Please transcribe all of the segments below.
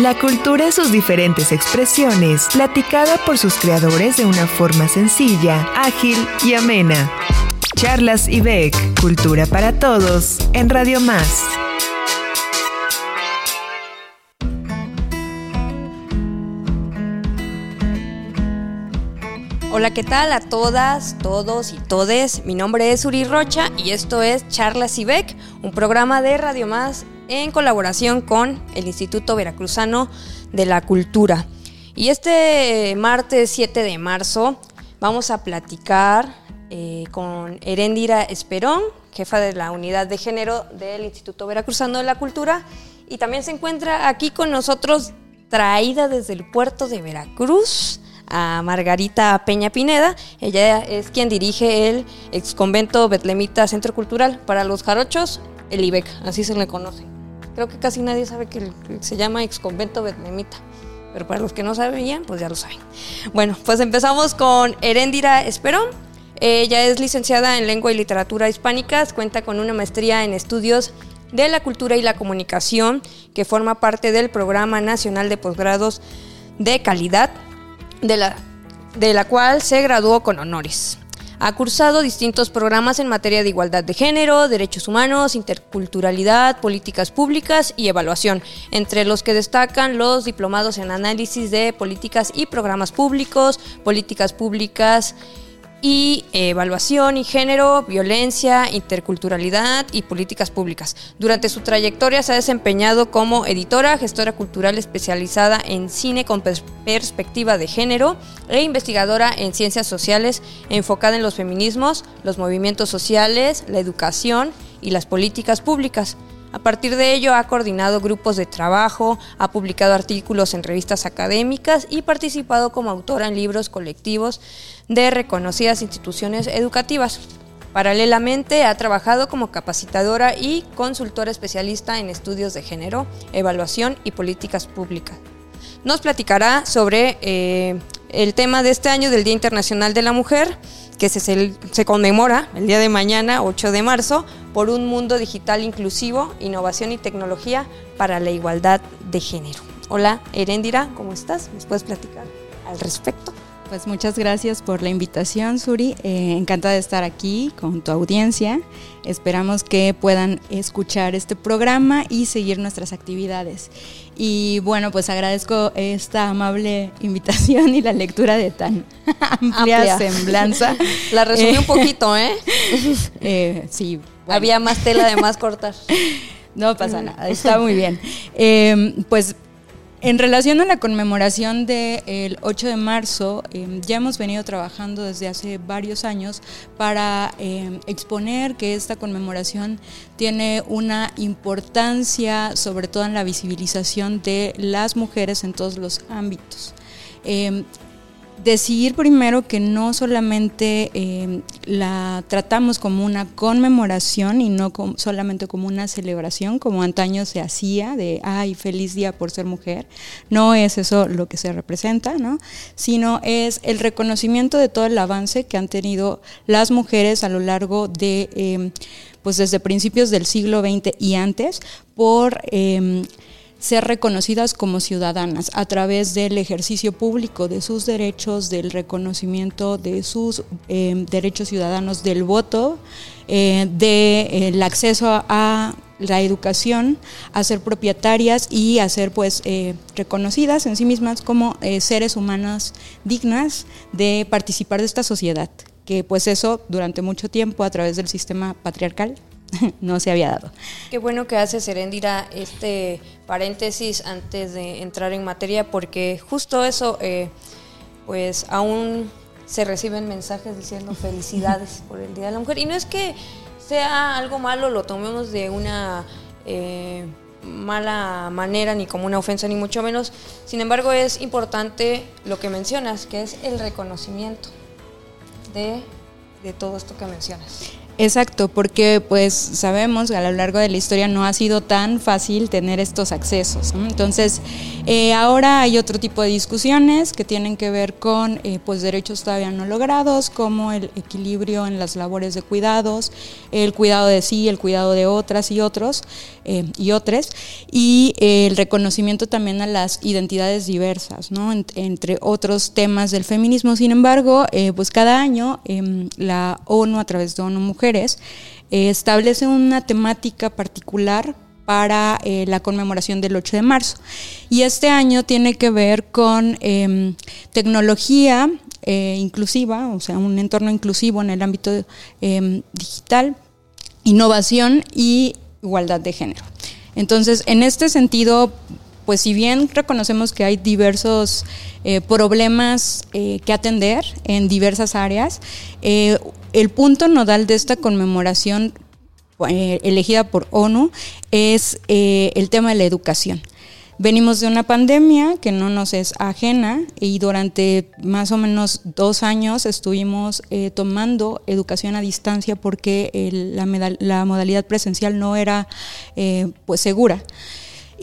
La cultura y sus diferentes expresiones, platicada por sus creadores de una forma sencilla, ágil y amena. Charlas y Beck, Cultura para Todos, en Radio Más. Hola, ¿qué tal a todas, todos y todes? Mi nombre es Uri Rocha y esto es Charlas y Beck, un programa de Radio Más en colaboración con el Instituto Veracruzano de la Cultura. Y este martes 7 de marzo vamos a platicar eh, con Herendira Esperón, jefa de la unidad de género del Instituto Veracruzano de la Cultura. Y también se encuentra aquí con nosotros, traída desde el puerto de Veracruz, a Margarita Peña Pineda. Ella es quien dirige el ex convento Betlemita Centro Cultural para los Jarochos, el IBEC, así se le conoce. Creo que casi nadie sabe que se llama ex convento Betlemita. Pero para los que no sabían, pues ya lo saben. Bueno, pues empezamos con Herendira Esperón. Ella es licenciada en Lengua y Literatura Hispánicas, cuenta con una maestría en estudios de la cultura y la comunicación, que forma parte del Programa Nacional de Posgrados de Calidad, de la, de la cual se graduó con honores. Ha cursado distintos programas en materia de igualdad de género, derechos humanos, interculturalidad, políticas públicas y evaluación, entre los que destacan los diplomados en análisis de políticas y programas públicos, políticas públicas y evaluación y género, violencia, interculturalidad y políticas públicas. Durante su trayectoria se ha desempeñado como editora, gestora cultural especializada en cine con perspectiva de género e investigadora en ciencias sociales enfocada en los feminismos, los movimientos sociales, la educación y las políticas públicas. A partir de ello ha coordinado grupos de trabajo, ha publicado artículos en revistas académicas y participado como autora en libros colectivos de reconocidas instituciones educativas. Paralelamente ha trabajado como capacitadora y consultora especialista en estudios de género, evaluación y políticas públicas. Nos platicará sobre eh, el tema de este año del Día Internacional de la Mujer, que se, se, conmemora el día de mañana, 8 de marzo, por un mundo digital inclusivo, innovación y tecnología para la igualdad de género. Hola, Erendira, ¿cómo estás? ¿Nos puedes platicar al respecto? Pues muchas gracias por la invitación, Suri. Eh, encantada de estar aquí con tu audiencia. Esperamos que puedan escuchar este programa y seguir nuestras actividades. Y bueno, pues agradezco esta amable invitación y la lectura de tan amplia, semblanza. La resumí un poquito, ¿eh? eh sí. Había más tela de más cortar. No pasa nada, está muy bien. Eh, pues en relación a la conmemoración del 8 de marzo, em, ya hemos venido trabajando desde hace varios años para em, exponer que esta conmemoración tiene una importancia, sobre todo en la visibilización de las mujeres en todos los ámbitos. Em, decidir primero que no solamente eh, la tratamos como una conmemoración y no solamente como una celebración, como antaño se hacía, de, ay, feliz día por ser mujer, no es eso lo que se representa, ¿no? sino es el reconocimiento de todo el avance que han tenido las mujeres a lo largo de, eh, pues desde principios del siglo XX y antes, por... Eh, ser reconocidas como ciudadanas a través del ejercicio público de sus derechos, del reconocimiento de sus eh, derechos ciudadanos, del voto, eh, del acceso a la educación, a ser propietarias y a ser pues eh, reconocidas en sí mismas como seres humanas dignas de participar de esta sociedad, que pues eso durante mucho tiempo a través del sistema patriarcal no se había dado. Qué bueno que hace Serendira este paréntesis antes de entrar en materia, porque justo eso, eh, pues aún se reciben mensajes diciendo felicidades por el Día de la Mujer. Y no es que sea algo malo, lo tomemos de una eh, mala manera, ni como una ofensa, ni mucho menos. Sin embargo, es importante lo que mencionas, que es el reconocimiento de, de todo esto que mencionas. Exacto, porque pues sabemos a lo largo de la historia no ha sido tan fácil tener estos accesos. Entonces, eh, ahora hay otro tipo de discusiones que tienen que ver con eh, pues derechos todavía no logrados, como el equilibrio en las labores de cuidados, el cuidado de sí, el cuidado de otras y otros eh, y otros, y el reconocimiento también a las identidades diversas, ¿no? entre otros temas del feminismo. Sin embargo, pues cada año em, la ONU a través de ONU Mujeres establece una temática particular para eh, la conmemoración del 8 de marzo. Y este año tiene que ver con em, tecnología eh, inclusiva, o sea, un entorno inclusivo en el ámbito em, digital, innovación y igualdad de género. Entonces, en este sentido, pues si bien reconocemos que hay diversos eh, problemas que atender en diversas áreas, el punto nodal de esta conmemoración eh, elegida por ONU es eh, el tema de la educación. Venimos de una pandemia que no nos es ajena y durante más o menos dos años estuvimos eh, tomando educación a distancia porque la, modalidad presencial no era pues segura.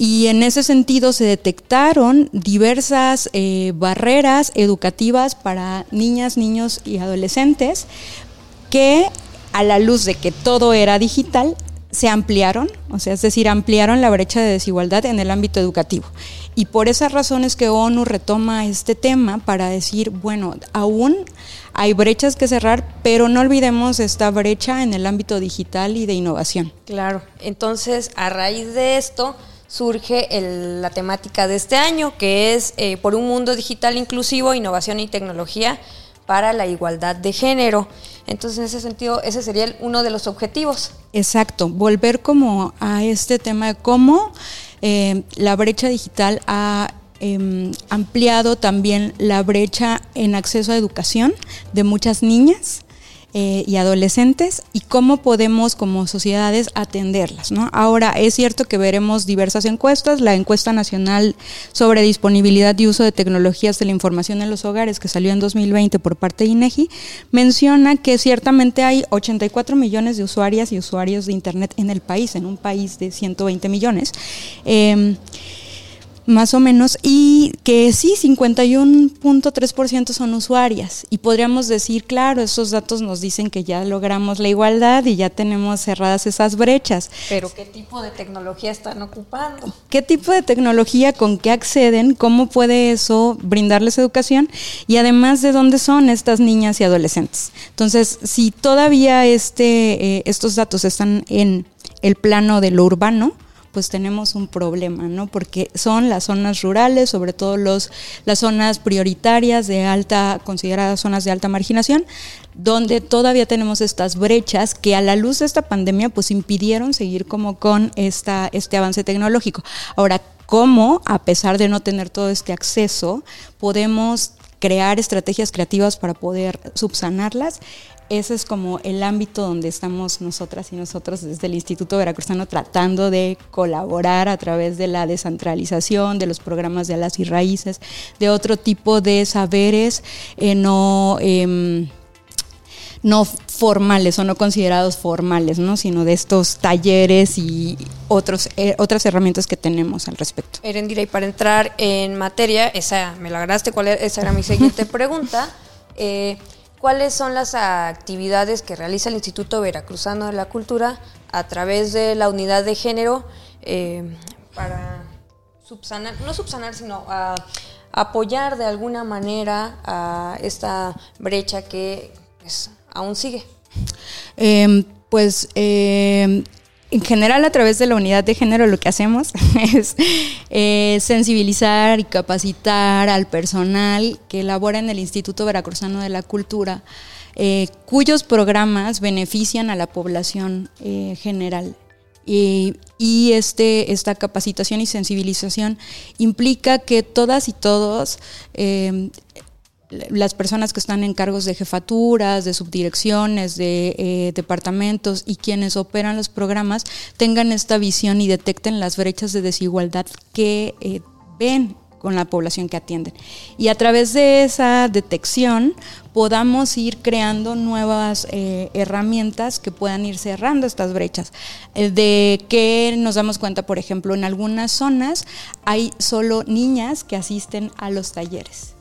Y en ese sentido se detectaron diversas barreras educativas para niñas, niños y adolescentes que a la luz de que todo era digital, se ampliaron, o sea, es decir, ampliaron la brecha de desigualdad en el ámbito educativo. Y por esas razones que ONU retoma este tema para decir, bueno, aún hay brechas que cerrar, pero no olvidemos esta brecha en el ámbito digital y de innovación. Claro, entonces a raíz de esto surge la temática de este año, que es eh, por un mundo digital inclusivo, innovación y tecnología para la igualdad de género. Entonces, en ese sentido, ese sería uno de los objetivos. Exacto, volver como a este tema de cómo eh, la brecha digital ha em, ampliado también la brecha en acceso a educación de muchas niñas eh, y adolescentes y cómo podemos como sociedades atenderlas. ¿no? Ahora, es cierto que veremos diversas encuestas. La encuesta nacional sobre disponibilidad y uso de tecnologías de la información en los hogares, que salió en 2020 por parte de INEGI, menciona que ciertamente hay 84 millones de usuarias y usuarios de Internet en el país, en un país de 120 millones. Em, más o menos, y que sí, 51.3% son usuarias. Y podríamos decir, claro, esos datos nos dicen que ya logramos la igualdad y ya tenemos cerradas esas brechas. Pero ¿qué tipo de tecnología están ocupando? ¿Qué tipo de tecnología, con qué acceden? ¿Cómo puede eso brindarles educación? Y además, ¿de dónde son estas niñas y adolescentes? Entonces, si todavía este, eh, estos datos están en el plano de lo urbano, pues tenemos un problema, ¿no? Porque son las zonas rurales, sobre todo los, las zonas prioritarias de alta, consideradas zonas de alta marginación, donde todavía tenemos estas brechas que a la luz de esta pandemia pues impidieron seguir como con esta, este avance tecnológico. Ahora, ¿cómo, a pesar de no tener todo este acceso, podemos crear estrategias creativas para poder subsanarlas ese es como el ámbito donde estamos nosotras y nosotros desde el Instituto Veracruzano tratando de colaborar a través de la descentralización, de los programas de alas y raíces, de otro tipo de saberes eh, no... Em, no formales o no considerados formales, ¿no? sino de estos talleres y otros, eh, otras herramientas que tenemos al respecto. Erendira, y para entrar en materia, esa me la agarraste, ¿cuál esa era mi siguiente pregunta. Eh, ¿Cuáles son las actividades que realiza el Instituto Veracruzano de la Cultura a través de la unidad de género eh, para subsanar, no subsanar, sino apoyar de alguna manera a esta brecha que pues, aún sigue? Em, pues em, en general a través de la unidad de género lo que hacemos es eh, sensibilizar y capacitar al personal que labora en el Instituto Veracruzano de la Cultura, eh, cuyos programas benefician a la población eh, general. Y, y, este, esta capacitación y sensibilización implica que todas y todos las personas que están en cargos de jefaturas, de subdirecciones, de eh, departamentos y quienes operan los programas tengan esta visión y detecten las brechas de desigualdad que eh, ven con la población que atienden. Y a través de esa detección podamos ir creando nuevas eh, herramientas que puedan ir cerrando estas brechas. De que nos damos cuenta, por ejemplo, en algunas zonas hay solo niñas que asisten a los talleres.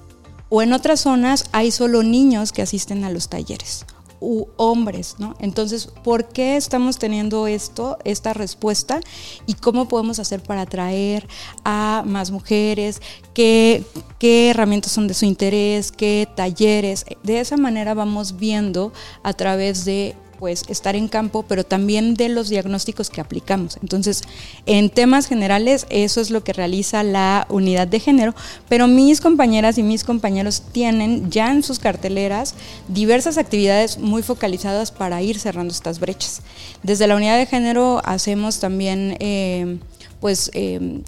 O en otras zonas hay solo niños que asisten a los talleres u hombres, ¿no? Entonces, ¿por qué estamos teniendo esto, esta respuesta y cómo podemos hacer para atraer a más mujeres? ¿Qué, qué herramientas son de su interés? ¿Qué talleres? De esa manera vamos viendo a través de pues estar en campo, pero también de los diagnósticos que aplicamos. Entonces, en temas generales, eso es lo que realiza la unidad de género, pero mis compañeras y mis compañeros tienen ya en sus carteleras diversas actividades muy focalizadas para ir cerrando estas brechas. Desde la unidad de género hacemos también, eh, pues, eh,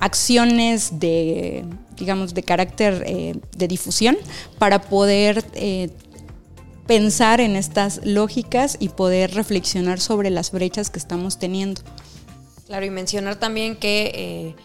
acciones de, digamos, de carácter eh, de difusión para poder pensar en estas lógicas y poder reflexionar sobre las brechas que estamos teniendo. Claro, y mencionar también que eh,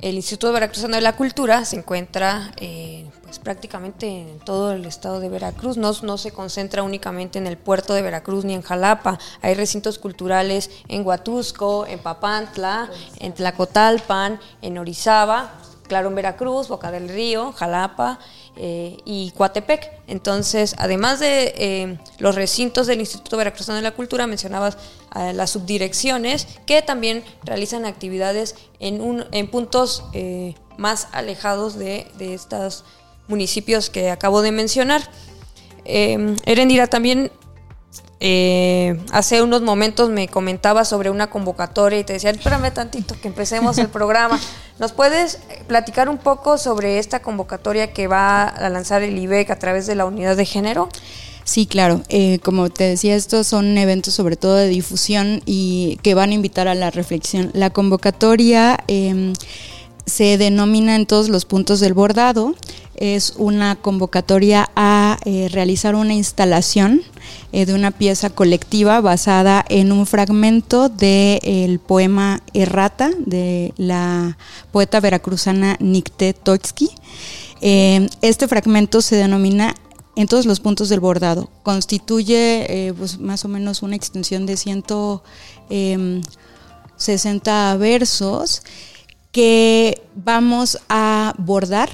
el Instituto Veracruzano de la Cultura se encuentra eh, pues prácticamente en todo el estado de Veracruz, no, no se concentra únicamente en el puerto de Veracruz ni en Jalapa, hay recintos culturales en Huatusco, en Papantla, en Tlacotalpan, en Orizaba, claro en Veracruz, Boca del Río, Jalapa, eh, y Coatepec. Entonces, además de eh, los recintos del Instituto Veracruzano de la Cultura, mencionabas eh, las subdirecciones que también realizan actividades en, en puntos más alejados de, de, estos municipios que acabo de mencionar. Erendira, también eh, hace unos momentos me comentaba sobre una convocatoria y te decía, espérame tantito que empecemos el programa. ¿Nos puedes platicar un poco sobre esta convocatoria que va a lanzar el IBEC a través de la unidad de género? Sí, claro. Eh, como te decía, estos son eventos sobre todo de difusión y que van a invitar a la reflexión. La convocatoria em, se denomina en todos los puntos del bordado. Es una convocatoria a eh, realizar una instalación eh, de una pieza colectiva basada en un fragmento del poema Errata de la poeta veracruzana Nicté Totsky. Eh, este fragmento se denomina en todos los puntos del bordado. Constituye pues, más o menos una extensión de 160 em, versos que vamos a bordar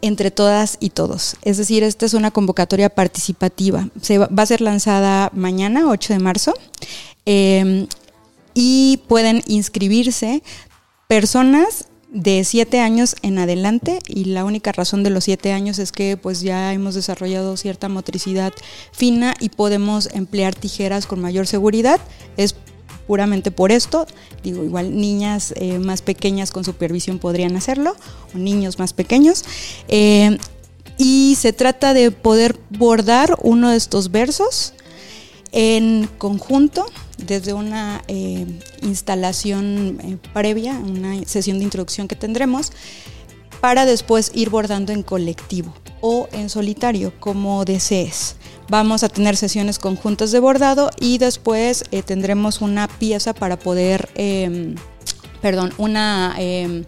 entre todas y todos. Es decir, esta es una convocatoria participativa. Se va, a ser lanzada mañana, 8 de marzo, em, y pueden inscribirse personas de 7 años en adelante y la única razón de los 7 años es que pues ya hemos desarrollado cierta motricidad fina y podemos emplear tijeras con mayor seguridad. Es puramente por esto. Digo, igual niñas eh, más pequeñas con supervisión podrían hacerlo, o niños más pequeños. Eh, y se trata de poder bordar uno de estos versos en conjunto desde una eh, instalación previa, una sesión de introducción que tendremos, para después ir bordando en colectivo o en solitario, como desees. Vamos a tener sesiones conjuntas de bordado y después eh, tendremos una pieza para poder, em, perdón, una... Em,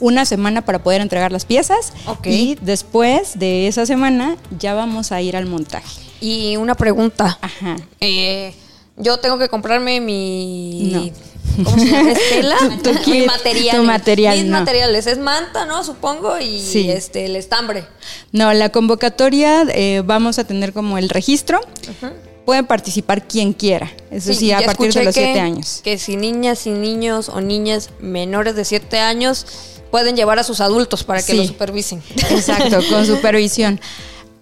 una semana para poder entregar las piezas y después de esa semana ya vamos a ir al montaje. Y una pregunta. Ajá. Eh, yo tengo que comprarme mi ¿Cómo se llama? ¿Estela? tu material. Tu material. Mis materiales. Es manta, ¿no? Supongo, y este, el estambre. No, la convocatoria eh, vamos a tener como el registro. Pueden participar quien quiera, es decir, a partir de los 7 años. Que si niñas y niños o niñas menores de 7 años pueden llevar a sus adultos para que lo supervisen. Exacto, con supervisión.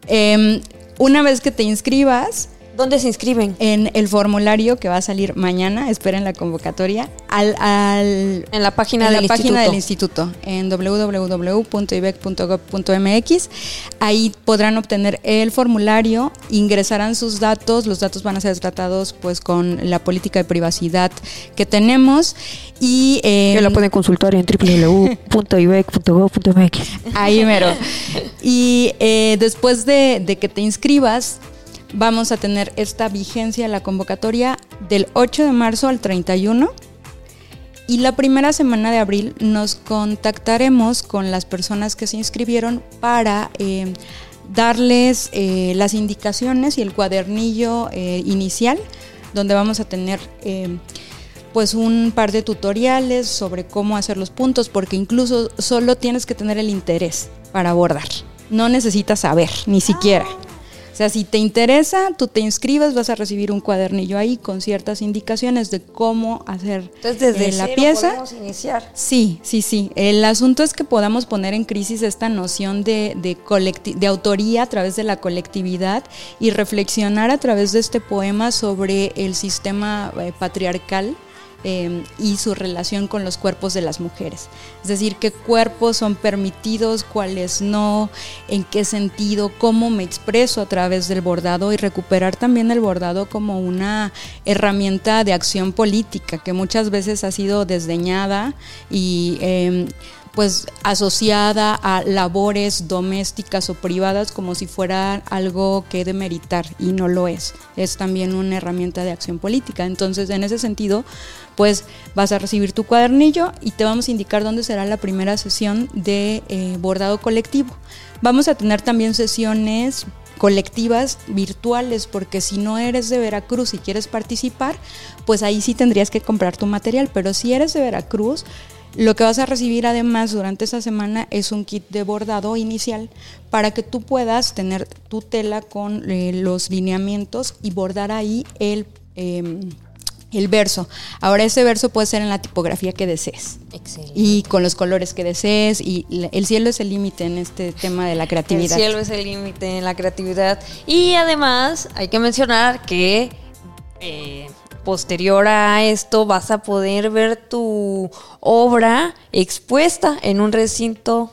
Em, una vez que te inscribas, ¿Dónde se inscriben? En el formulario que va a salir mañana, esperen la convocatoria, al, al en la página, en la página del instituto, en www.ibec.gov.mx. Ahí podrán obtener el formulario, ingresarán sus datos, los datos van a ser tratados pues con la política de privacidad que tenemos y... Eh, lo pueden consultar en www.ibec.gov.mx. Ahí mero. Y eh, después de, de que te inscribas, vamos a tener esta vigencia, la convocatoria del 8 de marzo al 31 y la primera semana de abril nos contactaremos con las personas que se inscribieron para eh, darles eh, las indicaciones y el cuadernillo eh, inicial, donde vamos a tener pues un par de tutoriales sobre cómo hacer los puntos, porque incluso solo tienes que tener el interés para abordar. No necesitas saber, ni siquiera. O sea, si te interesa, tú te inscribes, vas a recibir un cuadernillo ahí con ciertas indicaciones de cómo hacer Entonces, desde eh, la cero pieza. podemos iniciar. Sí, sí, sí. El asunto es que podamos poner en crisis esta noción de, de, colecti- de autoría a través de la colectividad y reflexionar a través de este poema sobre el sistema eh, patriarcal eh, y su relación con los cuerpos de las mujeres. Es decir, qué cuerpos son permitidos, cuáles no, en qué sentido, cómo me expreso a través del bordado y recuperar también el bordado como una herramienta de acción política que muchas veces ha sido desdeñada y... eh, pues asociada a labores domésticas o privadas como si fuera algo que demeritar y no lo es. Es también una herramienta de acción política. Entonces, en ese sentido, pues vas a recibir tu cuadernillo y te vamos a indicar dónde será la primera sesión de eh, bordado colectivo. Vamos a tener también sesiones colectivas virtuales, porque si no eres de Veracruz y quieres participar, pues ahí sí tendrías que comprar tu material, pero si eres de Veracruz, lo que vas a recibir además durante esta semana es un kit de bordado inicial para que tú puedas tener tu tela con eh, los lineamientos y bordar ahí el, eh, el verso. Ahora ese verso puede ser en la tipografía que desees Excelente. y con los colores que desees y el cielo es el límite en este tema de la El creatividad. cielo es el límite en la creatividad. Y además hay que mencionar que eh, posterior a esto vas a poder ver tu obra expuesta en un recinto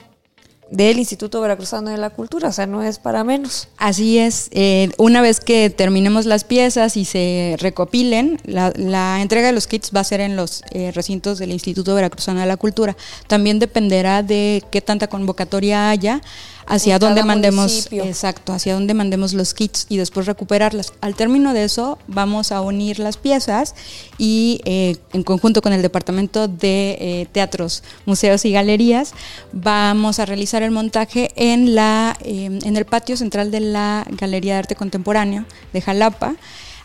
del Instituto Veracruzano de la Cultura. O sea, no es para menos. Así es, eh, una vez que terminemos las piezas y se recopilen, la, la entrega de los kits va a ser en los eh, recintos del Instituto Veracruzano de la Cultura. También dependerá de qué tanta convocatoria haya, hacia En dónde mandemos, municipio. exacto, hacia dónde mandemos los kits y después recuperarlas. Al término de eso, vamos a unir las piezas y eh, en conjunto con el Departamento de eh, Teatros, Museos y Galerías, vamos a realizar el montaje en, la, eh, en el patio central de la Galería de Arte Contemporáneo de Jalapa.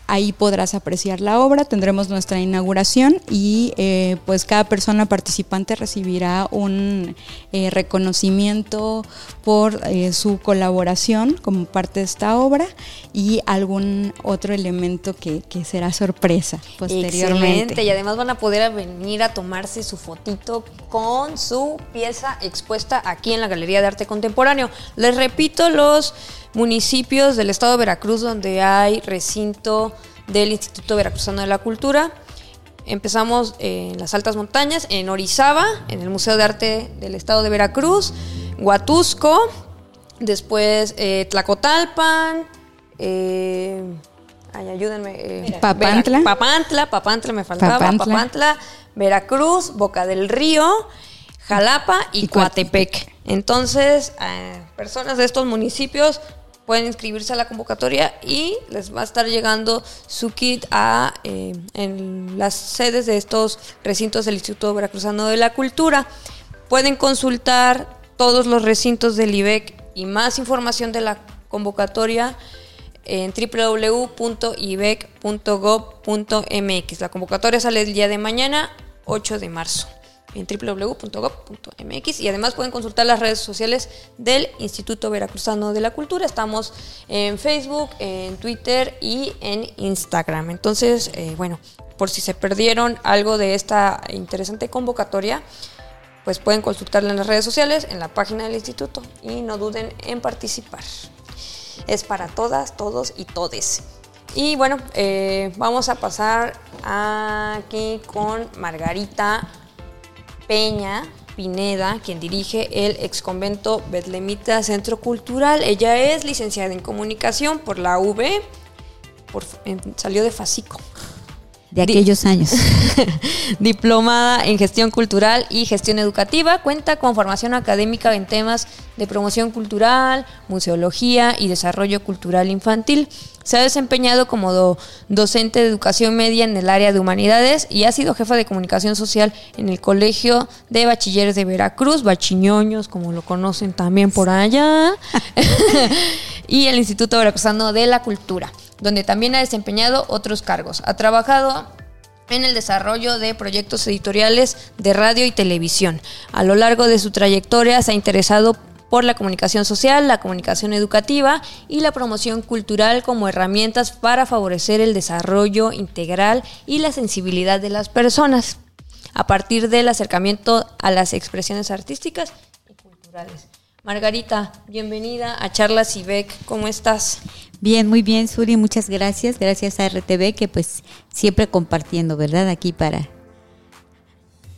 Ahí podrás apreciar la obra, tendremos nuestra inauguración y eh, pues cada persona participante recibirá un eh, reconocimiento por eh, su colaboración como parte de esta obra y algún otro elemento que, será sorpresa posteriormente. Excelente. Y además van a poder venir a tomarse su fotito con su pieza expuesta aquí en la Galería de Arte Contemporáneo. Les repito los municipios del estado de Veracruz donde hay recinto del Instituto Veracruzano de la Cultura. Empezamos en las altas montañas, en Orizaba, en el Museo de Arte del Estado de Veracruz, Huatusco, después eh, Tlacotalpan, eh, ay, ayúdenme. eh, Papantla. Vera- Papantla, Papantla me faltaba, Papantla. Papantla. Veracruz, Boca del Río, Jalapa y, Y Coatepec. Entonces, personas de estos municipios pueden inscribirse a la convocatoria y les va a estar llegando su kit a eh, en las sedes de estos recintos del Instituto Veracruzano de la Cultura. Pueden consultar todos los recintos del IBEC y más información de la convocatoria en www.ibec.gov.mx. La convocatoria sale el día de mañana, 8 de marzo, en www.gov.mx y además pueden consultar las redes sociales del Instituto Veracruzano de la Cultura. Estamos en Facebook, en Twitter y en Instagram. Entonces, eh, bueno, por si se perdieron algo de esta interesante convocatoria, pues pueden consultarla en las redes sociales, en la página del instituto y no duden en participar. Es para todas, todos y todes. Y bueno, eh, vamos a pasar aquí con Margarita Peña Pineda, quien dirige el ex convento Betlemita Centro Cultural. Ella es licenciada en comunicación por la UB, por- en- salió de Fasico. de aquellos años. Diplomada en gestión cultural y gestión educativa, cuenta con formación académica en temas de promoción cultural, museología y desarrollo cultural infantil. Se ha desempeñado como docente de educación media en el área de humanidades y ha sido jefa de comunicación social en el Colegio de Bachilleres de Veracruz, Bachiñoños, como lo conocen también por allá, y el Instituto Veracruzano de la Cultura, donde también ha desempeñado otros cargos. Ha trabajado en el desarrollo de proyectos editoriales de radio y televisión. A lo largo de su trayectoria se ha interesado por la comunicación social, la comunicación educativa y la promoción cultural como herramientas para favorecer el desarrollo integral y la sensibilidad de las personas a partir del acercamiento a las expresiones artísticas y culturales. Margarita, bienvenida a Charlas IBEC, ¿cómo estás? Bien, muy bien, Suri, muchas gracias. Gracias a RTV que pues siempre compartiendo, ¿verdad? Aquí para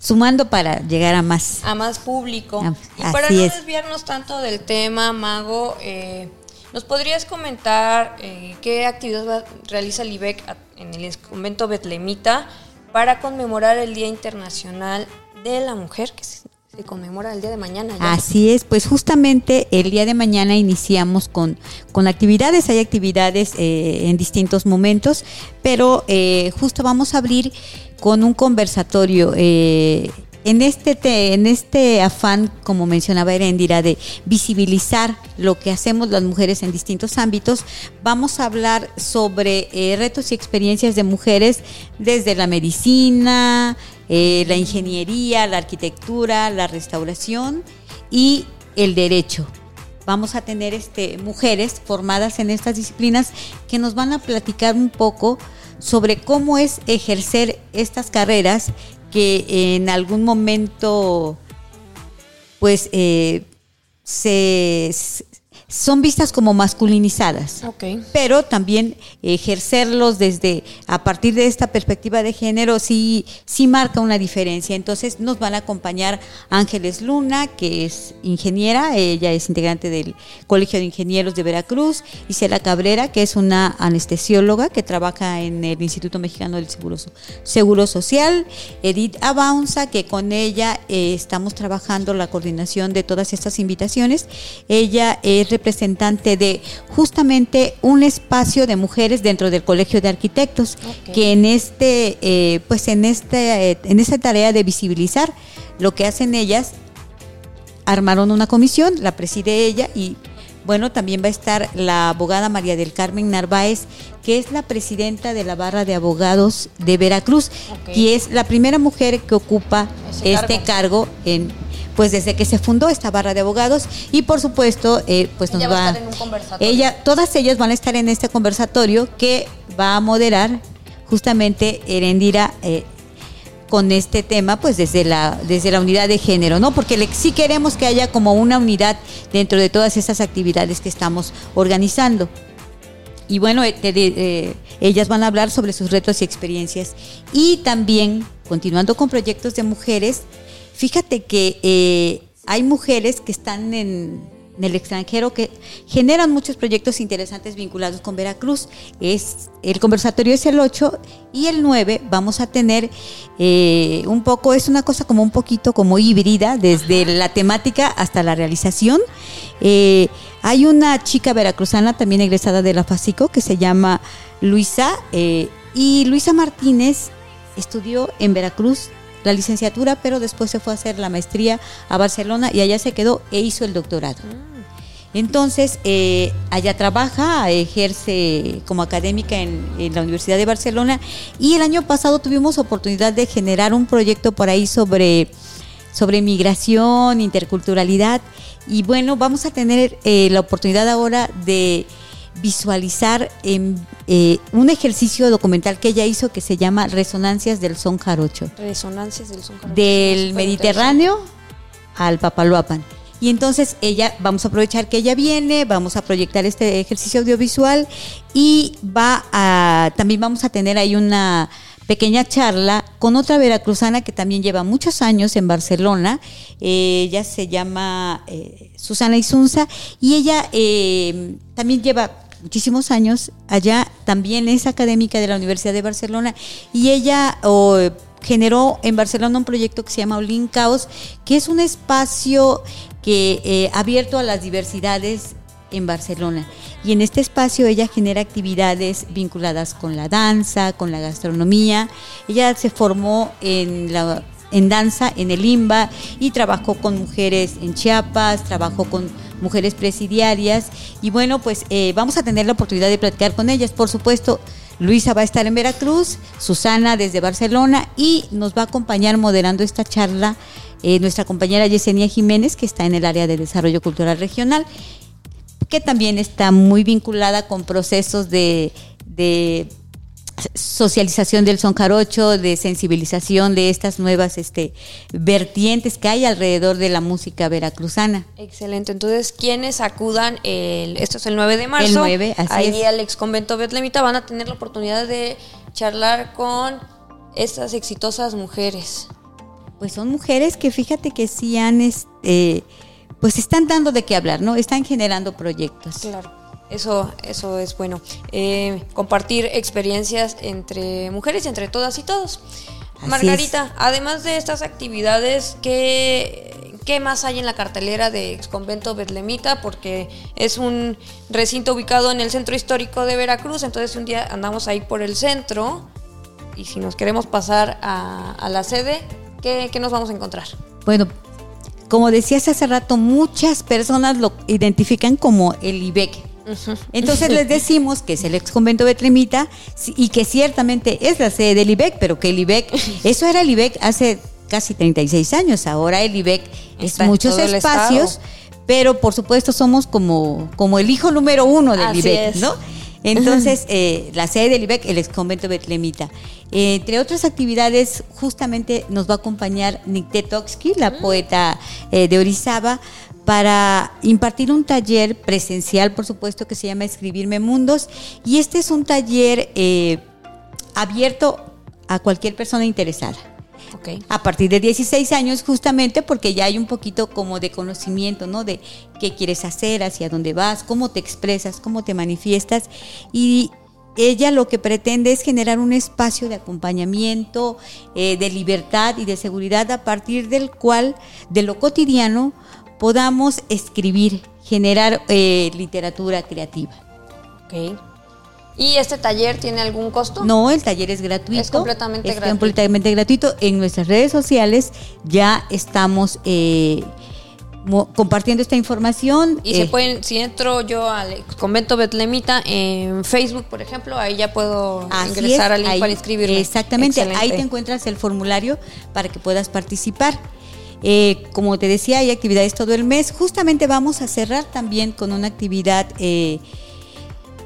sumando para llegar a más. A más público. Ah, y para no desviarnos tanto del tema, Mago, eh, ¿nos podrías comentar eh, qué actividad realiza el IBEC en el convento Betlemita para conmemorar el Día Internacional de la Mujer, que se, conmemora el día de mañana? Así es, pues justamente el día de mañana iniciamos con, con actividades, hay actividades eh, en distintos momentos, pero justo vamos a abrir con un conversatorio. Eh, en este, en este afán, como mencionaba Erendira, de visibilizar lo que hacemos las mujeres en distintos ámbitos, vamos a hablar sobre eh, retos y experiencias de mujeres desde la medicina, eh, la ingeniería, la arquitectura, la restauración y el derecho. Vamos a tener este, mujeres formadas en estas disciplinas que nos van a platicar un poco sobre cómo es ejercer estas carreras que en algún momento pues eh, se, son vistas como masculinizadas. Pero también ejercerlos desde, a partir de esta perspectiva de género, sí, sí marca una diferencia. Entonces nos van a acompañar Ángeles Luna, que es ingeniera, ella es integrante del Colegio de Ingenieros de Veracruz, Isela Cabrera, que es una anestesióloga que trabaja en el Instituto Mexicano del Seguro, Seguro Social, Edith Abaunza, que con ella eh, estamos trabajando la coordinación de todas estas invitaciones. Ella es representante de justamente un espacio de mujeres dentro del Colegio de Arquitectos, que en este, eh, pues en este, eh, en esta tarea de visibilizar lo que hacen ellas, armaron una comisión, la preside ella y bueno, también va a estar la abogada María del Carmen Narváez, que es la presidenta de la barra de abogados de Veracruz, y es la primera mujer que ocupa este cargo en pues desde que se fundó esta barra de abogados y por supuesto eh, pues nos va, a ella todas ellas van a estar en este conversatorio que va a moderar justamente Erendira eh, con este tema pues desde la desde la unidad de género no porque sí queremos que haya como una unidad dentro de todas esas actividades que estamos organizando. Y bueno eh, ellas van a hablar sobre sus retos y experiencias. Y también continuando con proyectos de mujeres Fíjate que eh, hay mujeres que están en, el extranjero que generan muchos proyectos interesantes vinculados con Veracruz. Es, el conversatorio es el 8 y el 9 vamos a tener eh, un poco, es una cosa como un poquito como híbrida, desde la temática hasta la realización. Eh, hay una chica veracruzana también egresada de la FACICO que se llama Luisa y Luisa Martínez estudió en Veracruz la licenciatura, pero después se fue a hacer la maestría a Barcelona y allá se quedó e hizo el doctorado. Ah. Entonces, eh, allá trabaja, ejerce como académica en, la Universidad de Barcelona y el año pasado tuvimos oportunidad de generar un proyecto por ahí sobre, sobre migración, interculturalidad y bueno, vamos a tener eh, la oportunidad ahora de visualizar en, eh, un ejercicio documental que ella hizo que se llama Resonancias del Son Jarocho. Resonancias del Son Jarocho. Del Mediterráneo al Papaloapan. Y entonces ella, vamos a aprovechar que ella viene, vamos a proyectar este ejercicio audiovisual y va a, también vamos a tener ahí una pequeña charla con otra veracruzana que también lleva muchos años en Barcelona. Eh, ella se llama eh, Susana Isunza y ella también lleva muchísimos años allá, también es académica de la Universidad de Barcelona y ella generó en Barcelona un proyecto que se llama Olin Caos, que es un espacio que eh, abierto a las diversidades en Barcelona. Y en este espacio ella genera actividades vinculadas con la danza, con la gastronomía. Ella se formó en la en danza en el IMBA y trabajó con mujeres en Chiapas, trabajó con mujeres presidiarias y bueno, pues eh, vamos a tener la oportunidad de platicar con ellas. Por supuesto, Luisa va a estar en Veracruz, Susana desde Barcelona y nos va a acompañar moderando esta charla eh, nuestra compañera Yesenia Jiménez, que está en el área de desarrollo cultural regional que también está muy vinculada con procesos de, socialización del son jarocho, de sensibilización de estas nuevas este, vertientes que hay alrededor de la música veracruzana. Excelente. Entonces, quienes acudan, el, esto es el 9 de marzo, el 9, así ahí al ex convento Betlemita van a tener la oportunidad de charlar con estas exitosas mujeres. Pues son mujeres que fíjate que sí han... Este, pues están dando de qué hablar, ¿no? Están generando proyectos. Claro. Eso, eso es bueno. Eh, compartir experiencias entre mujeres y entre todas y todos. Margarita, además de estas actividades, ¿qué, ¿qué, más hay en la cartelera de Exconvento Betlemita? Porque es un recinto ubicado en el centro histórico de Veracruz, entonces un día andamos ahí por el centro y si nos queremos pasar a, la sede, ¿qué, ¿qué nos vamos a encontrar? Bueno, como decías hace rato, muchas personas lo identifican como el IBEC. Entonces les decimos que es el ex convento de Tremita y que ciertamente es la sede del IBEC, pero que el IBEC, eso era el IBEC hace casi 36 años, ahora el IBEC es muchos espacios, pero por supuesto somos como, como el hijo número uno del IBEC, ¿no? Entonces, eh, la sede del IBEC, el ex convento Betlemita. Eh, entre otras actividades, justamente nos va a acompañar Nicté Toksky, la mm. poeta eh, de Orizaba, para impartir un taller presencial, por supuesto, que se llama Escribirme Mundos. Y este es un taller abierto a cualquier persona interesada. A partir de 16 años, justamente porque ya hay un poquito como de conocimiento, ¿no? De qué quieres hacer, hacia dónde vas, cómo te expresas, cómo te manifiestas. Y ella lo que pretende es generar un espacio de acompañamiento, eh, de libertad y de seguridad a partir del cual, de lo cotidiano, podamos escribir, generar eh, literatura creativa. Okay. ¿Y este taller tiene algún costo? No, el taller es gratuito. Es completamente gratuito. Es completamente gratuito. En nuestras redes sociales ya estamos eh, compartiendo esta información. Y se eh, pueden, si entro yo al convento Betlemita en Facebook, por ejemplo, ahí ya puedo ingresar al link para inscribirme. Exactamente, ahí te encuentras el formulario para que puedas participar. Eh, como te decía, hay actividades todo el mes. Justamente vamos a cerrar también con una actividad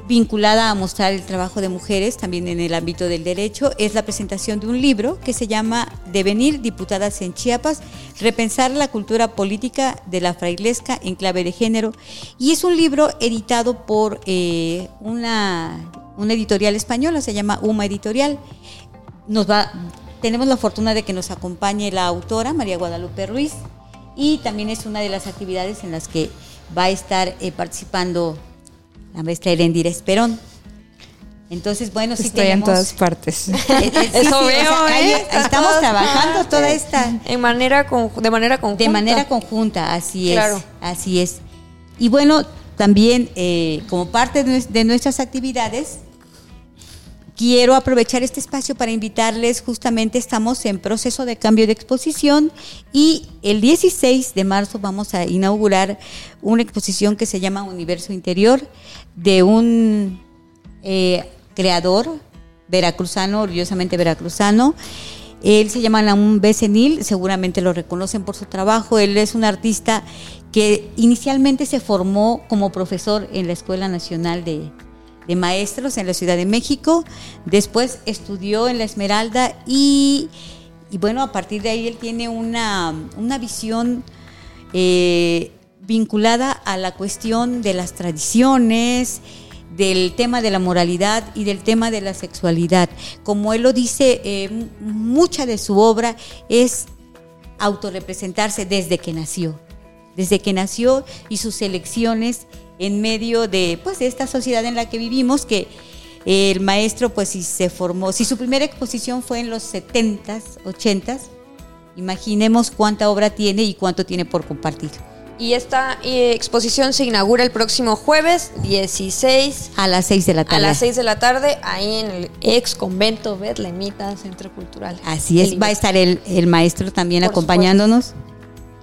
vinculada a mostrar el trabajo de mujeres también en el ámbito del derecho es la presentación de un libro que se llama Devenir Diputadas en Chiapas, repensar la cultura política de la frailesca en clave de género. Y es un libro editado por eh, una, una editorial española, se llama UMA Editorial. Nos va, tenemos la fortuna de que nos acompañe la autora, María Guadalupe Ruiz, y también es una de las actividades en las que va a estar eh, participando la maestra Erendira Esperón. Entonces, bueno, sí Estoy en todas partes. Eso veo, ¿eh? Estamos trabajando toda esta... En manera de manera conjunta. De manera conjunta, así es. Así es. Y bueno, también eh, como parte de nuestras actividades, quiero aprovechar este espacio para invitarles, justamente estamos en proceso de cambio de exposición y el 16 de marzo vamos a inaugurar una exposición que se llama Universo Interior de un eh, creador veracruzano, orgullosamente veracruzano. Él se llama Naum Becenil, seguramente lo reconocen por su trabajo. Él es un artista que inicialmente se formó como profesor en la Escuela Nacional de, Maestros en la Ciudad de México. Después estudió en la Esmeralda y, bueno, a partir de ahí él tiene una, visión eh, vinculada a la cuestión de las tradiciones, del tema de la moralidad y del tema de la sexualidad. Como él lo dice, eh, mucha de su obra es autorrepresentarse desde que nació, desde que nació y sus elecciones en medio de, pues, de esta sociedad en la que vivimos, que el maestro, pues, si se formó, si su primera exposición fue en los 70s, 80s, imaginemos cuánta obra tiene y cuánto tiene por compartir. Y esta eh, exposición se inaugura el próximo jueves 16 a las 6 de la tarde. A las 6 de la tarde, ahí en el ex convento Betlemita Centro Cultural. Así es, va a estar el, maestro también acompañándonos.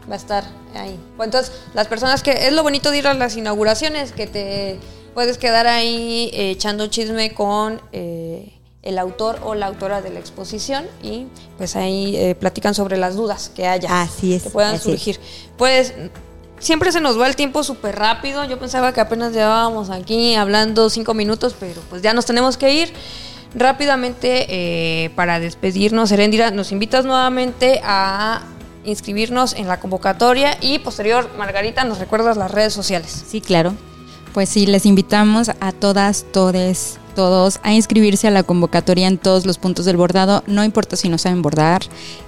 Va a estar ahí. Pues entonces, las personas que. Es lo bonito de ir a las inauguraciones, que te puedes quedar ahí eh, echando chisme con. Eh, el autor o la autora de la exposición y pues ahí platican sobre las dudas que haya así es, que puedan surgir. Pues siempre se nos va el tiempo súper rápido. Yo pensaba que apenas llevábamos aquí hablando cinco minutos, pero pues ya nos tenemos que ir. Rápidamente, eh, para despedirnos, Erendira, nos invitas nuevamente a inscribirnos en la convocatoria y posterior, Margarita, nos recuerdas las redes sociales. Sí, claro. Pues sí, les invitamos a todas, todes, todos a inscribirse a la convocatoria en todos los puntos del bordado. No importa si no saben bordar,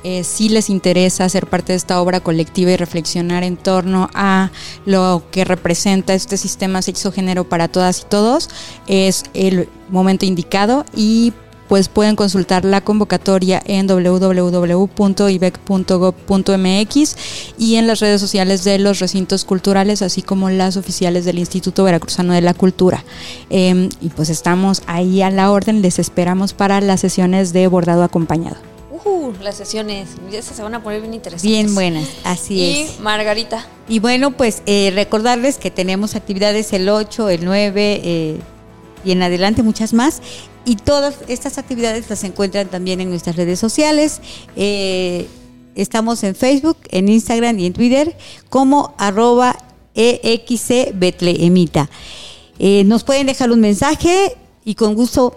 eh, si les interesa ser parte de esta obra colectiva y reflexionar en torno a lo que representa este sistema sexo-género para todas y todos, es el momento indicado y pues pueden consultar la convocatoria en www.ibec.gov.mx y en las redes sociales de los recintos culturales, así como las oficiales del Instituto Veracruzano de la Cultura. Em, y pues estamos ahí a la orden, les esperamos para las sesiones de bordado acompañado. Uh, las sesiones, ya se van a poner bien interesantes. Bien buenas, así es. Y Margarita. Y bueno, pues eh, recordarles que tenemos actividades el 8, el 9 eh, y en adelante muchas más. Y todas estas actividades las encuentran también en nuestras redes sociales. Eh, estamos en Facebook, en Instagram y en Twitter como arroba EXC Eh, nos pueden dejar un mensaje y con gusto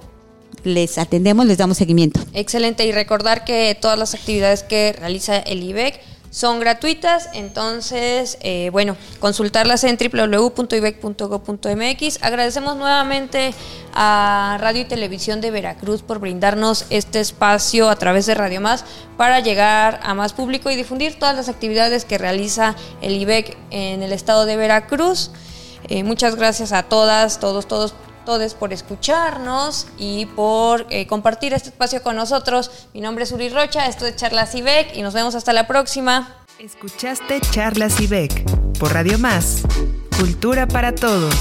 les atendemos, les damos seguimiento. Excelente y recordar que todas las actividades que realiza el IBEC son gratuitas, entonces, eh, bueno, consultarlas en www.ibec.go.mx. Agradecemos nuevamente a Radio y Televisión de Veracruz por brindarnos este espacio a través de Radio Más para llegar a más público y difundir todas las actividades que realiza el IBEC en el estado de Veracruz. Eh, muchas gracias a todas, todos, todos todos por escucharnos y por eh, compartir este espacio con nosotros. Mi nombre es Uri Rocha, esto es Charlas IBEC y nos vemos hasta la próxima. Escuchaste Charlas IBEC por Radio Más, Cultura para Todos.